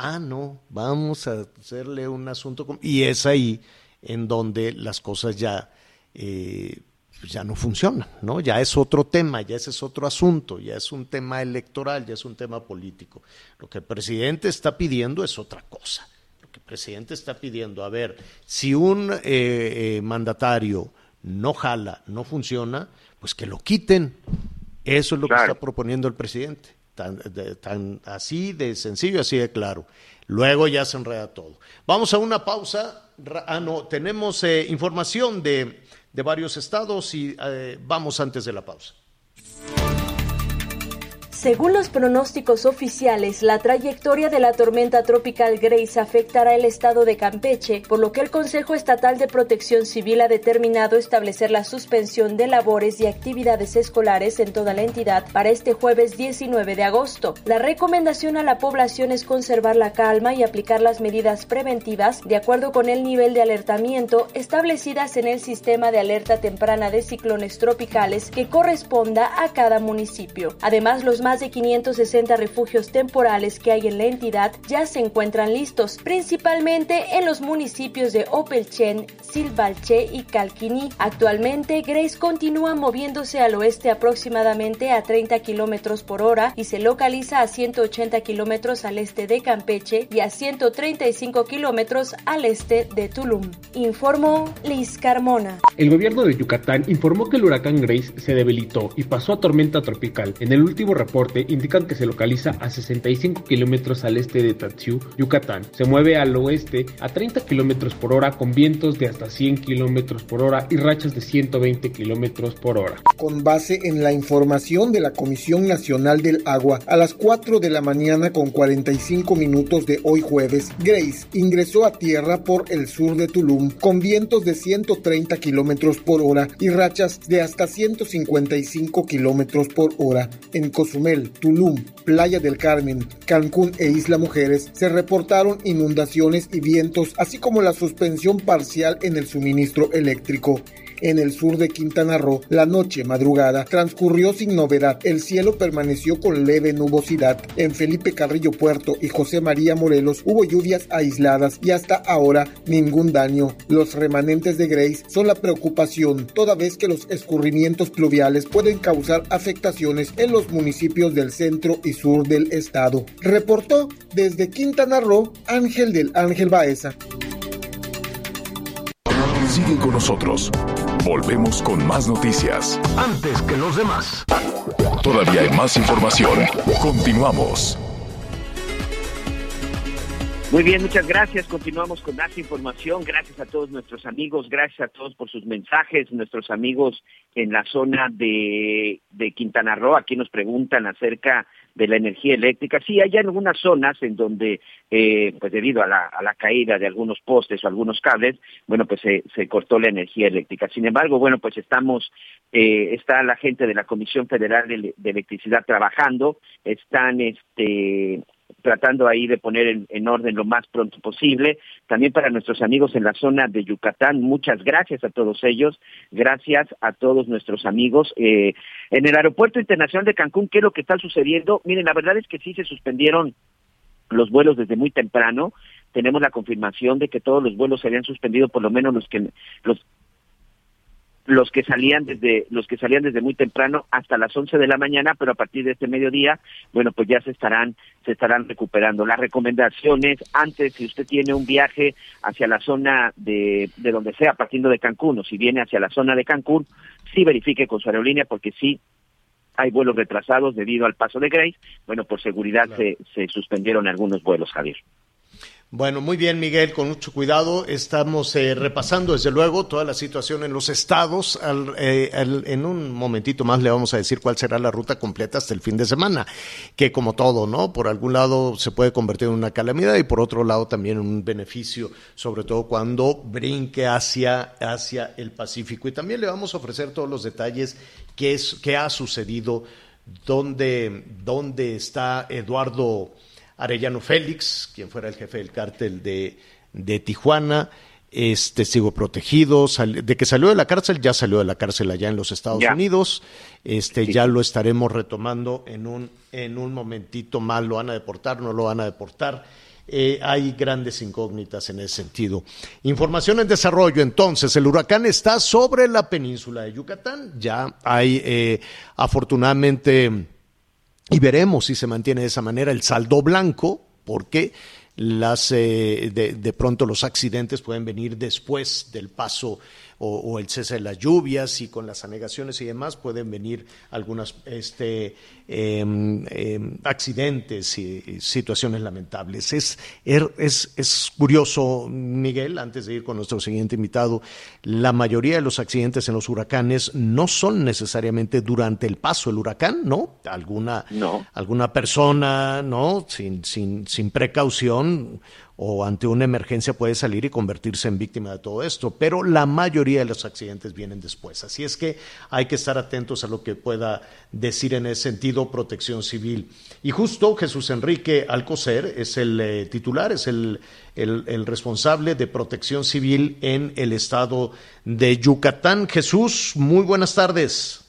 ah, no, vamos a hacerle un asunto. Y es ahí en donde las cosas ya, eh, ya no funcionan, ¿no? Ya es otro tema, ya ese es otro asunto, ya es un tema electoral, ya es un tema político. Lo que el presidente está pidiendo es otra cosa. Lo que el presidente está pidiendo, a ver, si un eh, eh, mandatario no jala, no funciona, pues que lo quiten. Eso es lo que está proponiendo el presidente. Tan, así de sencillo, así de claro. Luego ya se enreda todo. Vamos a una pausa. Ah, no, tenemos eh, información de, de, varios estados y eh, vamos antes de la pausa. Según los pronósticos oficiales, la trayectoria de la tormenta tropical Grace afectará el estado de Campeche, por lo que el Consejo Estatal de Protección Civil ha determinado establecer la suspensión de labores y actividades escolares en toda la entidad para este jueves 19 de agosto. La recomendación a la población es conservar la calma y aplicar las medidas preventivas de acuerdo con el nivel de alertamiento establecidas en el sistema de alerta temprana de ciclones tropicales que corresponda a cada municipio. Además, los de 560 refugios temporales que hay en la entidad ya se encuentran listos, principalmente en los municipios de Opelchen, Silvalche y Calquiní. Actualmente, Grace continúa moviéndose al oeste aproximadamente a 30 kilómetros por hora y se localiza a 180 kilómetros al este de Campeche y a 135 kilómetros al este de Tulum. Informó Liz Carmona. El gobierno de Yucatán informó que el huracán Grace se debilitó y pasó a tormenta tropical. En el último reporte indican que se localiza a 65 kilómetros al este de Tatsiu, Yucatán. Se mueve al oeste a 30 kilómetros por hora con vientos de hasta 100 kilómetros por hora y rachas de 120 kilómetros por hora. Con base en la información de la Comisión Nacional del Agua, a las 4 de la mañana con 45 minutos de hoy jueves, Grace ingresó a tierra por el sur de Tulum con vientos de 130 kilómetros por hora y rachas de hasta 155 kilómetros por hora. En Cozumel, Tulum, Playa del Carmen, Cancún e Isla Mujeres se reportaron inundaciones y vientos, así como la suspensión parcial en el suministro eléctrico en el sur de Quintana Roo, la noche madrugada transcurrió sin novedad. El cielo permaneció con leve nubosidad. En Felipe Carrillo Puerto y José María Morelos hubo lluvias aisladas y hasta ahora ningún daño. Los remanentes de Grace son la preocupación, toda vez que los escurrimientos pluviales pueden causar afectaciones en los municipios del centro y sur del estado. Reportó desde Quintana Roo Ángel del Ángel Baeza. Sigue con nosotros. Volvemos con más noticias. Antes que los demás. Todavía hay más información. Continuamos. Muy bien, muchas gracias. Continuamos con más información. Gracias a todos nuestros amigos, gracias a todos por sus mensajes, nuestros amigos en la zona de, de Quintana Roo. Aquí nos preguntan acerca de la energía eléctrica. Sí, hay algunas zonas en donde, eh, pues debido a la, a la caída de algunos postes o algunos cables, bueno, pues se, se cortó la energía eléctrica. Sin embargo, bueno, pues estamos, eh, está la gente de la Comisión Federal de, Electricidad trabajando, están, este, tratando ahí de poner en, orden lo más pronto posible. También para nuestros amigos en la zona de Yucatán, muchas gracias a todos ellos, gracias a todos nuestros amigos. Eh, en el Aeropuerto Internacional de Cancún, ¿qué es lo que está sucediendo? Miren, la verdad es que sí se suspendieron los vuelos desde muy temprano. Tenemos la confirmación de que todos los vuelos se habían suspendido, por lo menos los que los los que salían desde los que salían desde muy temprano hasta las 11 de la mañana, pero a partir de este mediodía, bueno, pues ya se estarán se estarán recuperando. Las recomendaciones antes si usted tiene un viaje hacia la zona de de donde sea, partiendo de Cancún o si viene hacia la zona de Cancún, sí verifique con su aerolínea porque sí hay vuelos retrasados debido al paso de Grace. Bueno, por seguridad se, se suspendieron algunos vuelos, Javier. Bueno, muy bien, Miguel, con mucho cuidado. Estamos eh, repasando, desde luego, toda la situación en los estados. Eh, en un momentito más le vamos a decir cuál será la ruta completa hasta el fin de semana, que como todo, ¿no? Por algún lado se puede convertir en una calamidad y por otro lado también en un beneficio, sobre todo cuando brinque hacia, hacia el Pacífico. Y también le vamos a ofrecer todos los detalles que, es, que ha sucedido, dónde, dónde está Eduardo. Arellano Félix, quien fuera el jefe del cártel de, de Tijuana, es testigo protegido, de que salió de la cárcel, ya salió de la cárcel allá en los Estados Unidos, este, ya lo estaremos retomando en un, en un momentito más, lo van a deportar, no lo van a deportar. Eh, hay grandes incógnitas en ese sentido. Información en desarrollo, entonces, el huracán está sobre la península de Yucatán, ya hay eh, afortunadamente y veremos si se mantiene de esa manera el saldo blanco, porque las, eh, de, de, pronto los accidentes pueden venir después del paso o, el cese de las lluvias y con las anegaciones y demás pueden venir algunos este, em, em, accidentes y situaciones lamentables. Es, er, es, es curioso, Miguel, antes de ir con nuestro siguiente invitado, la mayoría de los accidentes en los huracanes no son necesariamente durante el paso del huracán, ¿no? Alguna, no. alguna persona, ¿no? Sin, sin, sin precaución o ante una emergencia puede salir y convertirse en víctima de todo esto, pero la mayoría de los accidentes vienen después. Así es que hay que estar atentos a lo que pueda decir en ese sentido protección civil. Y justo Jesús Enrique Alcocer es el eh, titular, es el, el, responsable de protección civil en el estado de Yucatán. Jesús, muy buenas tardes.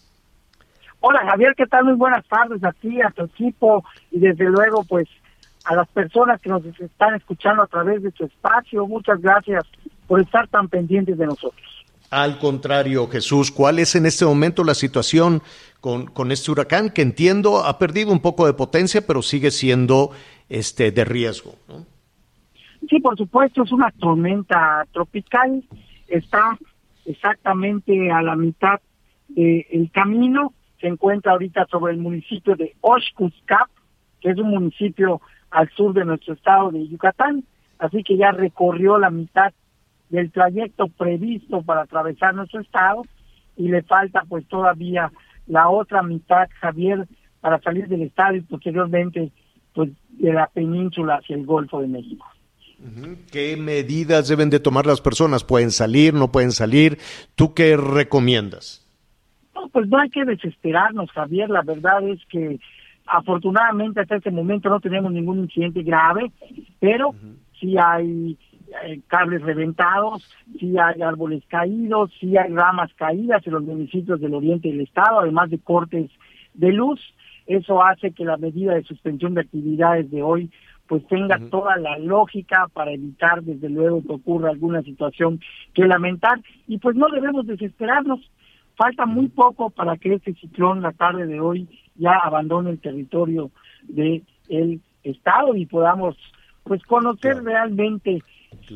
Hola Javier, ¿qué tal? Muy buenas tardes a ti, a tu equipo y desde luego pues a las personas que nos están escuchando a través de tu espacio. Muchas gracias por estar tan pendientes de nosotros. Al contrario, Jesús, ¿cuál es en este momento la situación con, con este huracán que entiendo ha perdido un poco de potencia, pero sigue siendo este de riesgo? Sí, por supuesto, es una tormenta tropical. Está exactamente a la mitad del camino. Se encuentra ahorita sobre el municipio de Oshkuskap, que es un municipio al sur de nuestro estado de Yucatán, así que ya recorrió la mitad del trayecto previsto para atravesar nuestro estado y le falta pues todavía la otra mitad, Javier, para salir del estado y posteriormente pues de la península hacia el Golfo de México. ¿Qué medidas deben de tomar las personas? ¿Pueden salir, no pueden salir? ¿Tú qué recomiendas? No, pues no hay que desesperarnos, Javier. La verdad es que Afortunadamente hasta este momento no tenemos ningún incidente grave, pero sí hay eh, cables reventados, sí hay árboles caídos, sí hay ramas caídas en los municipios del oriente del estado, además de cortes de luz. Eso hace que la medida de suspensión de actividades de hoy pues tenga toda la lógica para evitar desde luego que ocurra alguna situación que lamentar y pues no debemos desesperarnos. Falta muy poco para que este ciclón la tarde de hoy ya abandone el territorio del el estado y podamos pues conocer realmente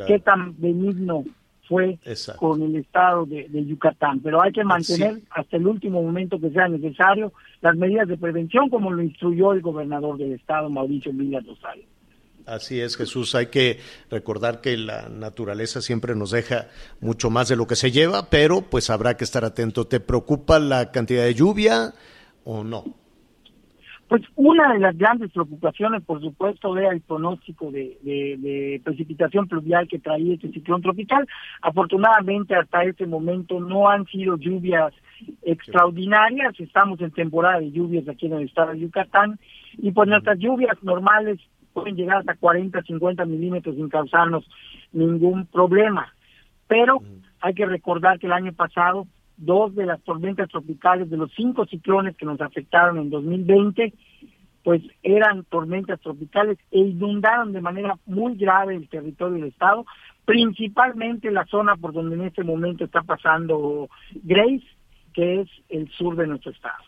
qué tan benigno fue con el estado de, Yucatán. Pero hay que mantener hasta el último momento que sea necesario las medidas de prevención como lo instruyó el gobernador del estado, Mauricio Villa Rosales. Así es, Jesús. Hay que recordar que la naturaleza siempre nos deja mucho más de lo que se lleva, pero pues habrá que estar atento. ¿Te preocupa la cantidad de lluvia o no? Pues una de las grandes preocupaciones, por supuesto, era el pronóstico de, precipitación pluvial que traía este ciclón tropical. Afortunadamente, hasta este momento no han sido lluvias extraordinarias. Estamos en temporada de lluvias aquí en el estado de Yucatán y pues nuestras lluvias normales pueden llegar hasta 40, 50 milímetros sin causarnos ningún problema. Pero hay que recordar que el año pasado, dos de las tormentas tropicales de los cinco ciclones que nos afectaron en 2020, pues eran tormentas tropicales e inundaron de manera muy grave el territorio del estado, principalmente la zona por donde en este momento está pasando Grace, que es el sur de nuestro estado.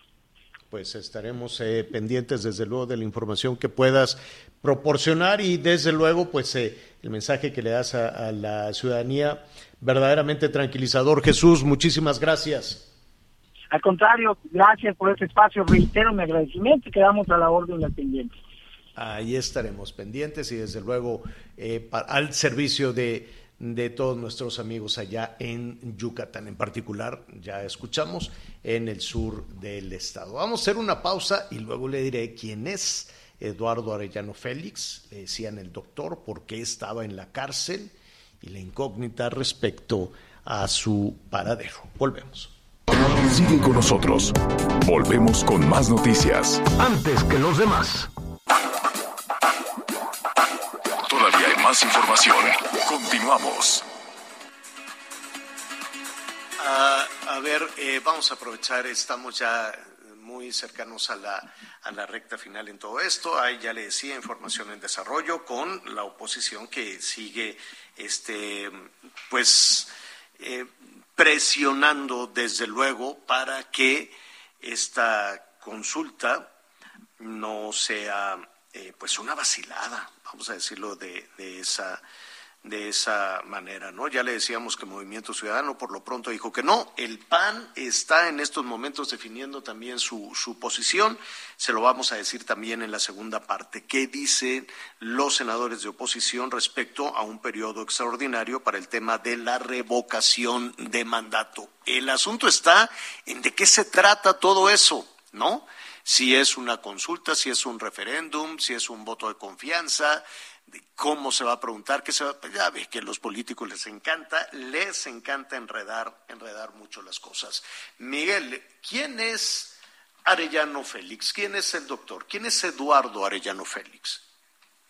Pues estaremos eh, pendientes desde luego de la información que puedas proporcionar y desde luego pues eh, el mensaje que le das a, a la ciudadanía verdaderamente tranquilizador. Jesús, muchísimas gracias. Al contrario, gracias por este espacio. Reitero mi agradecimiento y quedamos a la orden y al pendiente. Ahí estaremos pendientes y desde luego eh, al servicio de, de, todos nuestros amigos allá en Yucatán. En particular, ya escuchamos, en el sur del estado. Vamos a hacer una pausa y luego le diré quién es Eduardo Arellano Félix. Le decían el doctor por qué estaba en la cárcel y la incógnita respecto a su paradero. Volvemos. Sigue con nosotros. Volvemos con más noticias. Antes que los demás. Más información. Continuamos. A ver, eh, vamos a aprovechar, estamos ya muy cercanos a la, a la recta final en todo esto. Ahí ya le decía información en desarrollo con la oposición que sigue, este, pues, eh, presionando desde luego para que esta consulta no sea eh, pues una vacilada, vamos a decirlo de, de esa de esa manera, ¿no? Ya le decíamos que Movimiento Ciudadano por lo pronto dijo que no. El PAN está en estos momentos definiendo también su, su posición. Se lo vamos a decir también en la segunda parte. ¿Qué dicen los senadores de oposición respecto a un periodo extraordinario para el tema de la revocación de mandato? El asunto está en de qué se trata todo eso, ¿no? Si es una consulta, si es un referéndum, si es un voto de confianza, cómo se va a preguntar, que se va, ya ves que a los políticos les encanta, les encanta enredar, enredar mucho las cosas. Miguel, ¿quién es Arellano Félix? ¿Quién es el doctor? ¿Quién es Eduardo Arellano Félix?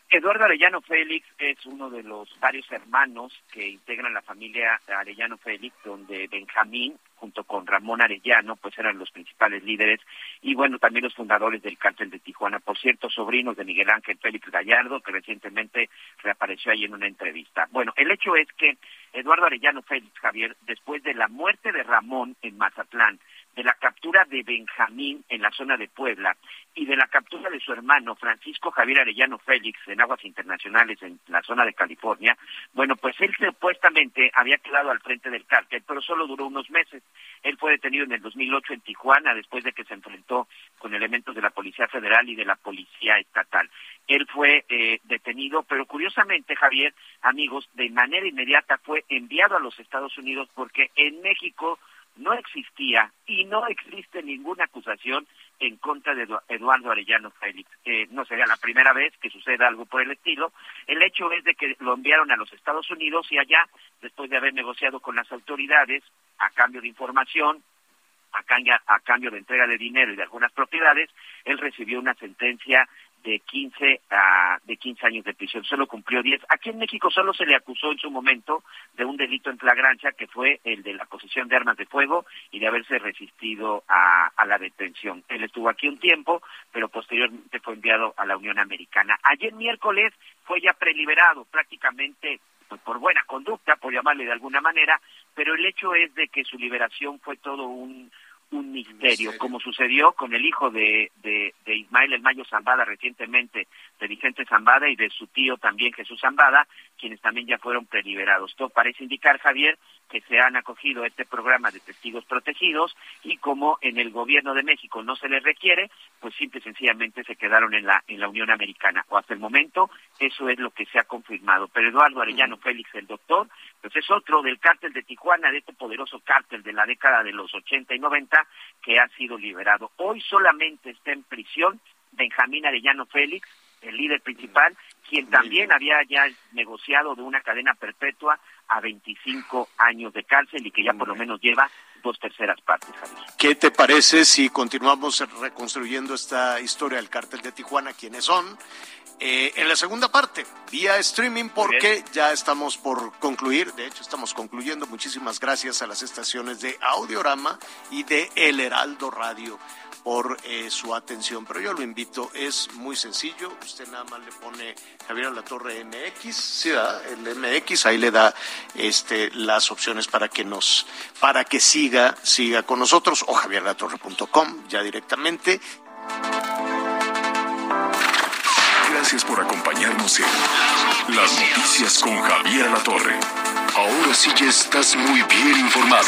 Eduardo Arellano Félix es uno de los varios hermanos que integran la familia Arellano Félix, donde Benjamín, junto con Ramón Arellano, pues eran los principales líderes, y bueno, también los fundadores del cártel de Tijuana. Por cierto, sobrinos de Miguel Ángel Félix Gallardo, que recientemente reapareció ahí en una entrevista. Bueno, el hecho es que Eduardo Arellano Félix, Javier, después de la muerte de Ramón en Mazatlán, de la captura de Benjamín en la zona de Puebla y de la captura de su hermano Francisco Javier Arellano Félix en aguas internacionales en la zona de California, bueno, pues él supuestamente había quedado al frente del cártel, pero solo duró unos meses. Él fue detenido en el 2008 en Tijuana después de que se enfrentó con elementos de la Policía Federal y de la Policía Estatal. Él fue eh, detenido, pero curiosamente, Javier, amigos, de manera inmediata fue enviado a los Estados Unidos porque en México no existía y no existe ninguna acusación en contra de Eduardo Arellano Félix. Eh, no sería la primera vez que suceda algo por el estilo. El hecho es de que lo enviaron a los Estados Unidos y allá, después de haber negociado con las autoridades a cambio de información, a a cambio de entrega de dinero y de algunas propiedades, él recibió una sentencia de 15 a de 15 años de prisión, solo cumplió 10. Aquí en México solo se le acusó en su momento de un delito en flagrancia que fue el de la posesión de armas de fuego y de haberse resistido a, a la detención. Él estuvo aquí un tiempo, pero posteriormente fue enviado a la Unión Americana. Ayer miércoles fue ya preliberado prácticamente pues, por buena conducta, por llamarle de alguna manera, pero el hecho es de que su liberación fue todo un un misterio, como sucedió con el hijo de, de, de, Ismael El Mayo Zambada recientemente, de Vicente Zambada y de su tío también Jesús Zambada, quienes también ya fueron preliberados. Todo parece indicar, Javier, que se han acogido a este programa de testigos protegidos y como en el gobierno de México no se les requiere, pues simple y sencillamente se quedaron en la, en la Unión Americana. O hasta el momento eso es lo que se ha confirmado. Pero Eduardo Arellano Félix, el doctor, pues es otro del cártel de Tijuana, de este poderoso cártel de la década de los 80 y 90 que ha sido liberado. Hoy solamente está en prisión Benjamín Arellano Félix, el líder principal, quien también había ya negociado de una cadena perpetua a 25 años de cárcel y que ya por lo menos lleva dos terceras partes. ¿Qué te parece si continuamos reconstruyendo esta historia del cártel de Tijuana? ¿Quiénes son? eh, en la segunda parte, vía streaming, porque ya estamos por concluir, de hecho estamos concluyendo. Muchísimas gracias a las estaciones de Audiorama y de El Heraldo Radio por eh, su atención. Pero yo lo invito, es muy sencillo. Usted nada más le pone Javier La Torre MX, sí, el MX, ahí le da este, las opciones para que nos, para que siga, siga con nosotros, o javierlatorre.com ya directamente. Gracias por acompañarnos en Las Noticias con Javier La Torre. Ahora sí ya estás muy bien informado.